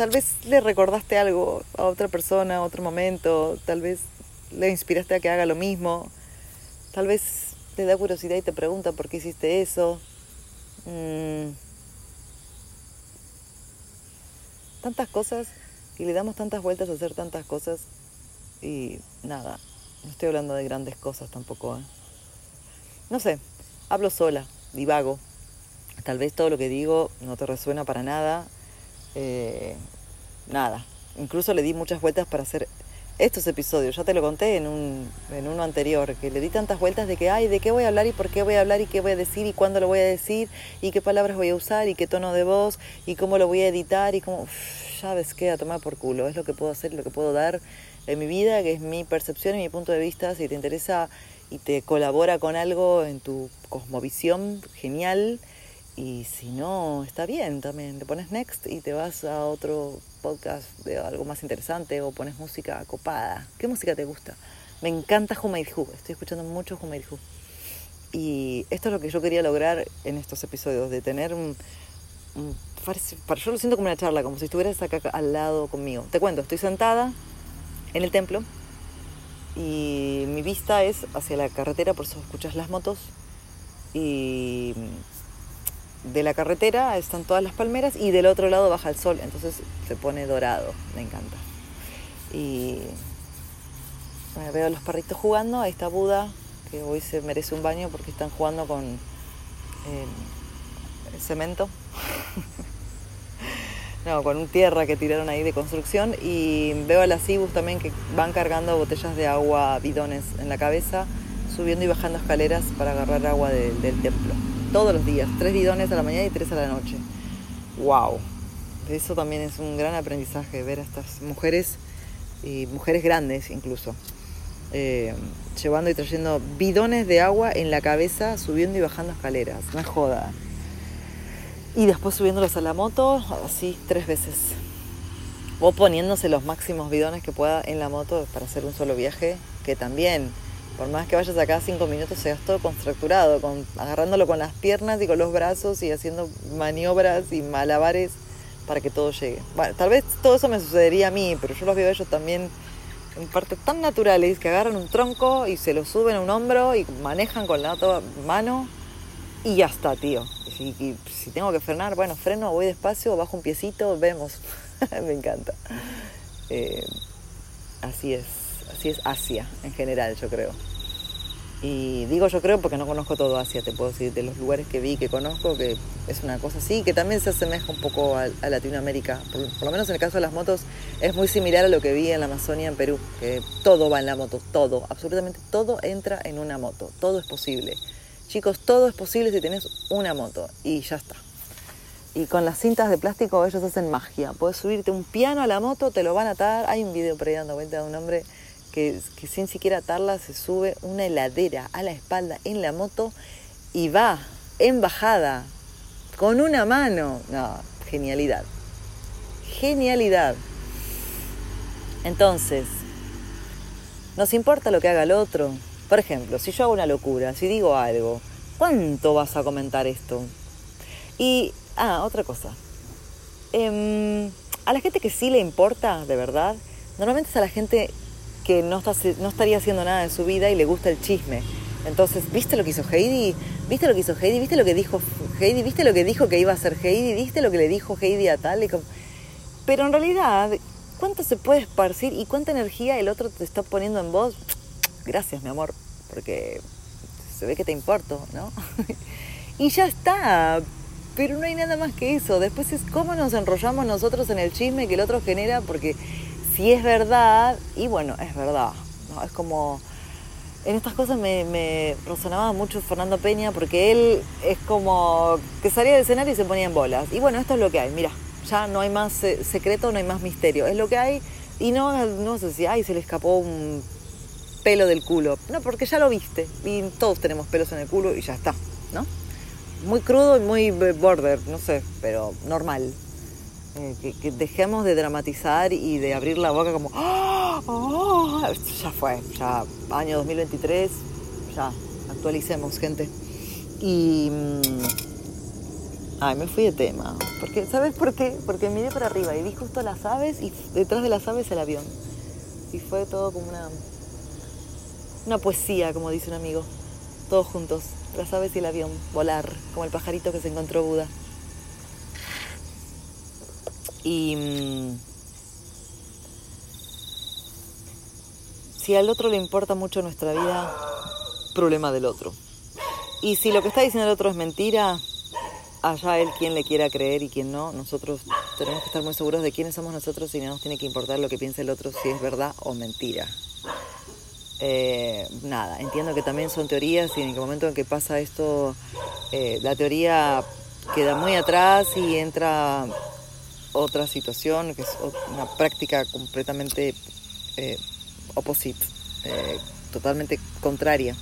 Speaker 1: Tal vez le recordaste algo a otra persona, a otro momento, tal vez le inspiraste a que haga lo mismo, tal vez te da curiosidad y te pregunta por qué hiciste eso. Mm. Tantas cosas y le damos tantas vueltas a hacer tantas cosas y nada, no estoy hablando de grandes cosas tampoco. ¿eh? No sé, hablo sola, divago. Tal vez todo lo que digo no te resuena para nada eh, nada, incluso le di muchas vueltas para hacer estos episodios. Ya te lo conté en, un, en uno anterior, que le di tantas vueltas de que, ay, ¿de qué voy a hablar y por qué voy a hablar y qué voy a decir y cuándo lo voy a decir y qué palabras voy a usar y qué tono de voz y cómo lo voy a editar y cómo, ya ves qué, a tomar por culo. Es lo que puedo hacer, lo que puedo dar en mi vida, que es mi percepción y mi punto de vista. Si te interesa y te colabora con algo en tu cosmovisión, genial. Y si no, está bien también. Le pones next y te vas a otro podcast de algo más interesante o pones música copada. ¿Qué música te gusta? Me encanta Who Estoy escuchando mucho Who Y esto es lo que yo quería lograr en estos episodios, de tener un, yo lo siento como una charla, como si estuvieras acá al lado conmigo. Te cuento, estoy sentada en el templo y mi vista es hacia la carretera, por eso escuchas las motos. Y de la carretera están todas las palmeras y del otro lado baja el sol, entonces se pone dorado, me encanta. Y veo a los perritos jugando, ahí está Buda, que hoy se merece un baño porque están jugando con eh, cemento. no, con un tierra que tiraron ahí de construcción y veo a las Ibus también que van cargando botellas de agua, bidones en la cabeza, subiendo y bajando escaleras para agarrar agua del templo todos los días, tres bidones a la mañana y tres a la noche. ¡Wow! Eso también es un gran aprendizaje, ver a estas mujeres, y mujeres grandes incluso, eh, llevando y trayendo bidones de agua en la cabeza, subiendo y bajando escaleras, no es joda. Y después subiéndolos a la moto, así tres veces. O poniéndose los máximos bidones que pueda en la moto para hacer un solo viaje, que también por más que vayas acá cinco minutos, seas todo contracturado, con, agarrándolo con las piernas y con los brazos y haciendo maniobras y malabares para que todo llegue. Tal vez todo eso me sucedería a mí, pero yo los veo a ellos también en partes tan naturales que agarran un tronco y se lo suben a un hombro y manejan con la otra mano y ya está, tío. Y si, tengo que frenar, bueno, freno, voy despacio, bajo un piecito, vemos. me encanta. Eh, así es así es Asia en general, yo creo. Y digo yo creo porque no conozco todo Asia, te puedo decir, de los lugares que vi, que conozco, que es una cosa así, que también se asemeja un poco a, Latinoamérica. Por, lo menos en el caso de las motos es muy similar a lo que vi en la Amazonia, en Perú, que todo va en la moto, todo, absolutamente todo entra en una moto, todo es posible. Chicos, todo es posible si tenés una moto y ya está. Y con las cintas de plástico ellos hacen magia. Puedes subirte un piano a la moto, te lo van a atar. Hay un video por ahí dando de un hombre que, sin siquiera atarla se sube una heladera a la espalda en la moto y va en bajada con una mano. No, genialidad. Genialidad. Entonces, nos importa lo que haga el otro. Por ejemplo, si yo hago una locura, si digo algo, ¿cuánto vas a comentar esto? Y, ah, otra cosa. Em, a la gente que sí le importa, de verdad, normalmente es a la gente que no, está, no estaría haciendo nada en su vida y le gusta el chisme. Entonces, ¿viste lo que hizo Heidi? ¿Viste lo que hizo Heidi? ¿Viste lo que dijo Heidi? ¿Viste lo que dijo que iba a hacer Heidi? ¿Viste lo que le dijo Heidi a tal? Pero en realidad, ¿cuánto se puede esparcir y cuánta energía el otro te está poniendo en vos? Gracias, mi amor, porque se ve que te importo, ¿no? y ya está. Pero no hay nada más que eso. Después es cómo nos enrollamos nosotros en el chisme que el otro genera, porque si es verdad, y bueno, es verdad, ¿no? Es como... En estas cosas me, resonaba mucho Fernando Peña porque él es como que salía del escenario y se ponía en bolas. Y bueno, esto es lo que hay, mira, ya no hay más secreto, no hay más misterio, es lo que hay y no, no sé si, ay, se le escapó un pelo del culo. No, porque ya lo viste todos tenemos pelos en el culo y ya está, ¿no? Muy crudo y muy border, no sé, pero normal, eh, que, dejemos de dramatizar y de abrir la boca como, ¡Oh! ya fue, ya año 2023, ya actualicemos gente. Y... Mm, ay, me fui de tema. Porque, ¿Sabes por qué? Porque miré para arriba y vi justo las aves y detrás de las aves el avión. Y fue todo como una, una poesía, como dice un amigo. Todos juntos, las aves y el avión, volar, como el pajarito que se encontró Buda. Y mm, si al otro le importa mucho nuestra vida, problema del otro. Y si lo que está diciendo el otro es mentira, allá él quien le quiera creer y quien no, nosotros tenemos que estar muy seguros de quiénes somos nosotros y no nos tiene que importar lo que piense el otro, si es verdad o mentira. Eh, nada, entiendo que también son teorías y en el momento en que pasa esto, eh, la teoría queda muy atrás y entra otra situación, que es una práctica completamente eh, opposite, eh, totalmente contraria.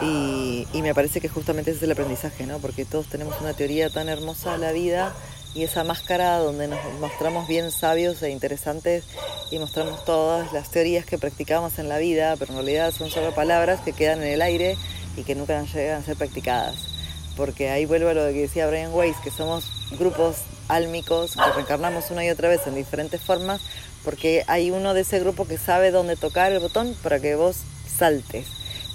Speaker 1: Y, me parece que justamente ese es el aprendizaje, ¿no? Porque todos tenemos una teoría tan hermosa de la vida y esa máscara donde nos mostramos bien sabios e interesantes y mostramos todas las teorías que practicamos en la vida, pero en realidad son solo palabras que quedan en el aire y que nunca llegan a ser practicadas. Porque ahí vuelvo a lo que decía Brian Weiss, que somos grupos álmicos que reencarnamos una y otra vez en diferentes formas, porque hay uno de ese grupo que sabe dónde tocar el botón para que vos saltes.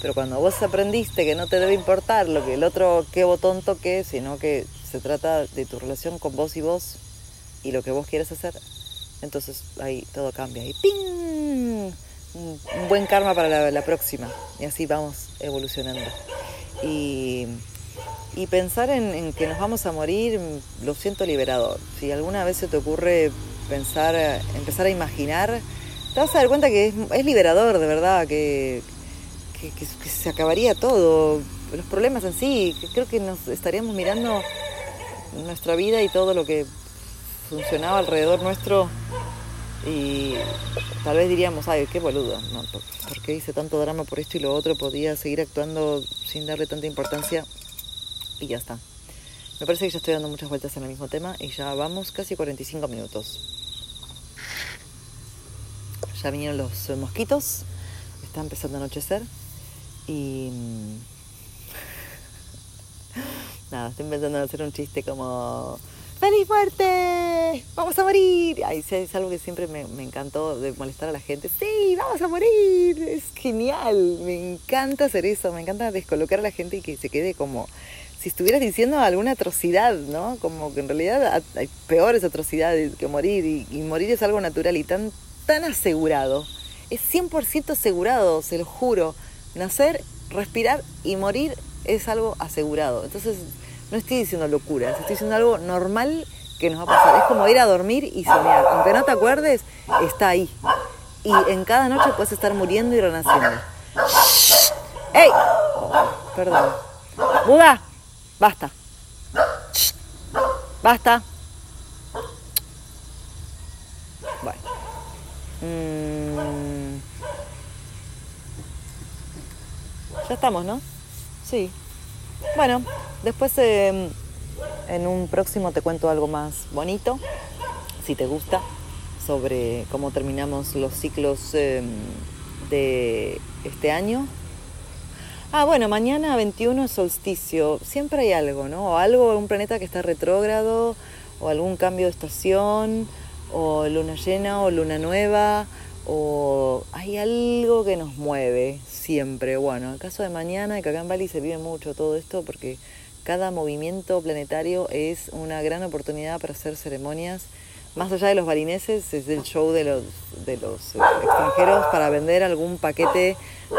Speaker 1: Pero cuando vos aprendiste que no te debe importar lo que el otro qué botón toque, sino que se trata de tu relación con vos y vos y lo que vos quieres hacer, entonces ahí todo cambia. Y ¡ping! Un, buen karma para la, la próxima. Y así vamos evolucionando. Y y pensar en, que nos vamos a morir lo siento liberador. Si alguna vez se te ocurre pensar, empezar a imaginar, te vas a dar cuenta que es, liberador, de verdad, que, que, se acabaría todo. Los problemas en sí, creo que nos estaríamos mirando nuestra vida y todo lo que funcionaba alrededor nuestro y tal vez diríamos, ay, qué boludo, ¿no? ¿por qué hice tanto drama por esto y lo otro? Podía seguir actuando sin darle tanta importancia y ya está. Me parece que ya estoy dando muchas vueltas en el mismo tema y ya vamos casi 45 minutos. Ya vinieron los mosquitos, está empezando a anochecer y... Mm, nada, estoy intentando hacer un chiste como... ¡Feliz muerte! ¡Vamos a morir! Ay, es algo que siempre me, me, encantó de molestar a la gente. ¡Sí, vamos a morir! Es genial, me encanta hacer eso, me encanta descolocar a la gente y que se quede como si estuvieras diciendo alguna atrocidad, ¿no? Como que en realidad hay peores atrocidades que morir y, morir es algo natural y tan, tan asegurado. Es 100% asegurado, se lo juro. Nacer, respirar y morir es algo asegurado. Entonces, no estoy diciendo locuras, estoy diciendo algo normal que nos va a pasar. Es como ir a dormir y soñar. Aunque no te acuerdes, está ahí. Y en cada noche puedes estar muriendo y renaciendo. ¡Ey! perdón. Buda, basta. Basta. Bueno. Mm. Ya estamos, ¿no? Sí. Bueno, después eh, en un próximo te cuento algo más bonito, si te gusta, sobre cómo terminamos los ciclos eh, de este año. Ah, bueno, mañana 21 es solsticio. Siempre hay algo, ¿no? O algo, un planeta que está retrógrado, o algún cambio de estación, o luna llena, o luna nueva, o hay algo que nos mueve siempre. Bueno, en el caso de mañana, que acá en Bali se vive mucho todo esto porque cada movimiento planetario es una gran oportunidad para hacer ceremonias. Más allá de los balineses, es el show de los, de los eh, extranjeros para vender algún paquete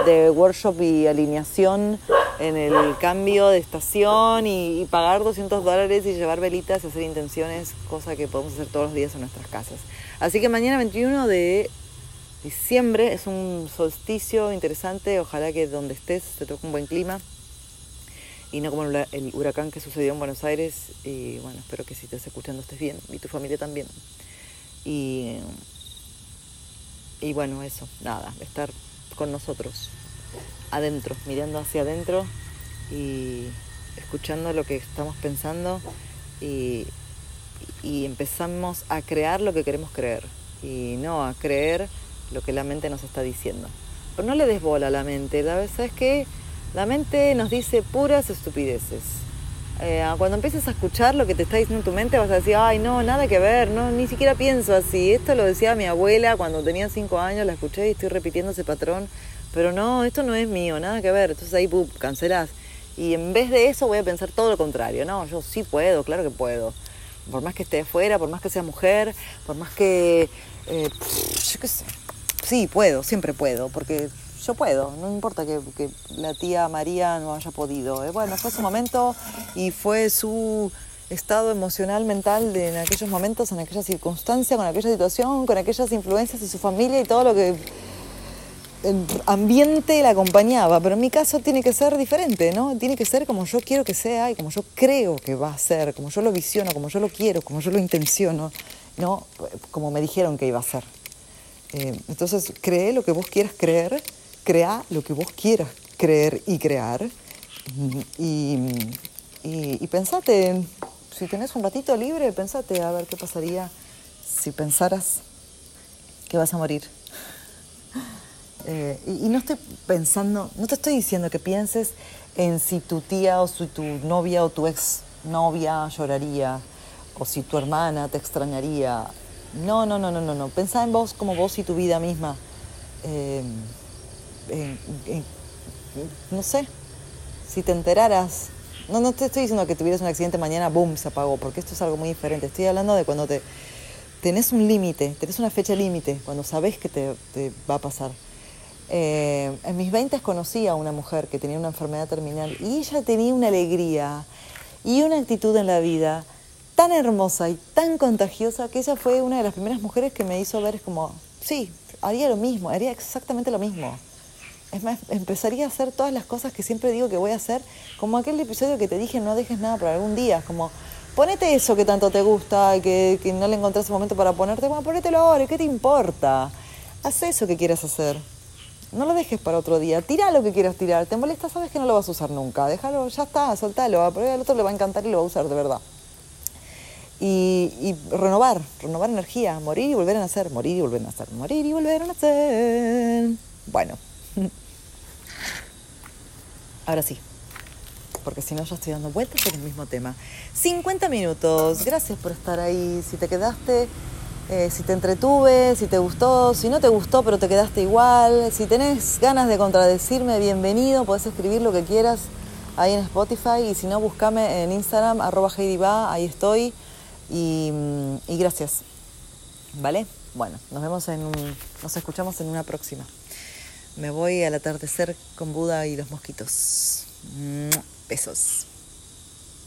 Speaker 1: de workshop y alineación en el cambio de estación y, y, pagar 200 dólares y llevar velitas y hacer intenciones, cosa que podemos hacer todos los días en nuestras casas. Así que mañana 21 de diciembre es un solsticio interesante, ojalá que donde estés te toque un buen clima y no como el huracán que sucedió en Buenos Aires y bueno, espero que si estás escuchando estés bien y tu familia también. Y, y bueno, eso, nada, estar con nosotros, adentro, mirando hacia adentro y escuchando lo que estamos pensando y, y empezamos a crear lo que queremos creer y no a creer lo que la mente nos está diciendo. Pero no le des bola a la mente, ¿sabes qué? La mente nos dice puras estupideces. Eh, cuando empieces a escuchar lo que te está diciendo tu mente vas a decir, ay no, nada que ver, no, ni siquiera pienso así. Esto lo decía mi abuela cuando tenía cinco años, la escuché y estoy repitiendo ese patrón. Pero no, esto no es mío, nada que ver. Entonces ahí, pum. Y en vez de eso voy a pensar todo lo contrario. No, yo sí puedo, claro que puedo. Por más que esté afuera, por más que sea mujer, por más que... Eh, yo qué sé sí, puedo, siempre puedo, porque yo puedo, no importa que, la tía María no haya podido. ¿eh? Bueno, fue su momento y fue su estado emocional, mental de, en aquellos momentos, en aquella circunstancia, con aquella situación, con aquellas influencias de su familia y todo lo que ambiente la acompañaba. Pero en mi caso tiene que ser diferente, ¿no? Tiene que ser como yo quiero que sea y como yo creo que va a ser, como yo lo visiono, como yo lo quiero, como yo lo intenciono, ¿no? Como me dijeron que iba a ser. Eh, entonces, cree lo que vos quieras creer, crea lo que vos quieras creer y crear. Y, y, pensate, si tenés un ratito libre, pensate a ver qué pasaría si pensaras que vas a morir. Eh, y, no estoy pensando, no te estoy diciendo que pienses en si tu tía o si tu novia o tu ex novia lloraría, o si tu hermana te extrañaría, no, no, no, no, no, no. Pensá en vos como vos y tu vida misma. Eh, no sé, si te enteraras. No, no te estoy diciendo que tuvieras un accidente mañana, boom, se apagó, porque esto es algo muy diferente. Estoy hablando de cuando te tenés un límite, tenés una fecha límite, cuando sabes que te, va a pasar. Eh, en mis 20 conocí a una mujer que tenía una enfermedad terminal y ella tenía una alegría y una actitud en la vida tan hermosa y tan contagiosa que ella fue una de las primeras mujeres que me hizo ver como, sí, haría lo mismo, haría exactamente lo mismo. Es más, empezaría a hacer todas las cosas que siempre digo que voy a hacer, como aquel episodio que te dije, no dejes nada para algún día, como ponete eso que tanto te gusta y que, que no le encontrás momento para ponerte, bueno, ponételo ahora, ¿qué te importa? Haz eso que quieras hacer. No lo dejes para otro día. Tira lo que quieras tirar. Te molesta, sabes que no lo vas a usar nunca. Déjalo, ya está, soltalo. Pero al otro le va a encantar y lo va a usar de verdad y, renovar, renovar energía, morir y volver a nacer, morir y volver a nacer, morir y volver a nacer. Bueno, ahora sí, porque si no ya estoy dando vueltas en el mismo tema. 50 minutos, gracias por estar ahí, si te quedaste, eh, si te entretuve, si te gustó, si no te gustó pero te quedaste igual, si tenés ganas de contradecirme, bienvenido, podés escribir lo que quieras ahí en Spotify. Y si no, búscame en Instagram, arroba Heidi ahí estoy. Y, y gracias. ¿Vale? Bueno, nos vemos en un, nos escuchamos en una próxima. Me voy al atardecer con Buda y los mosquitos. Besos.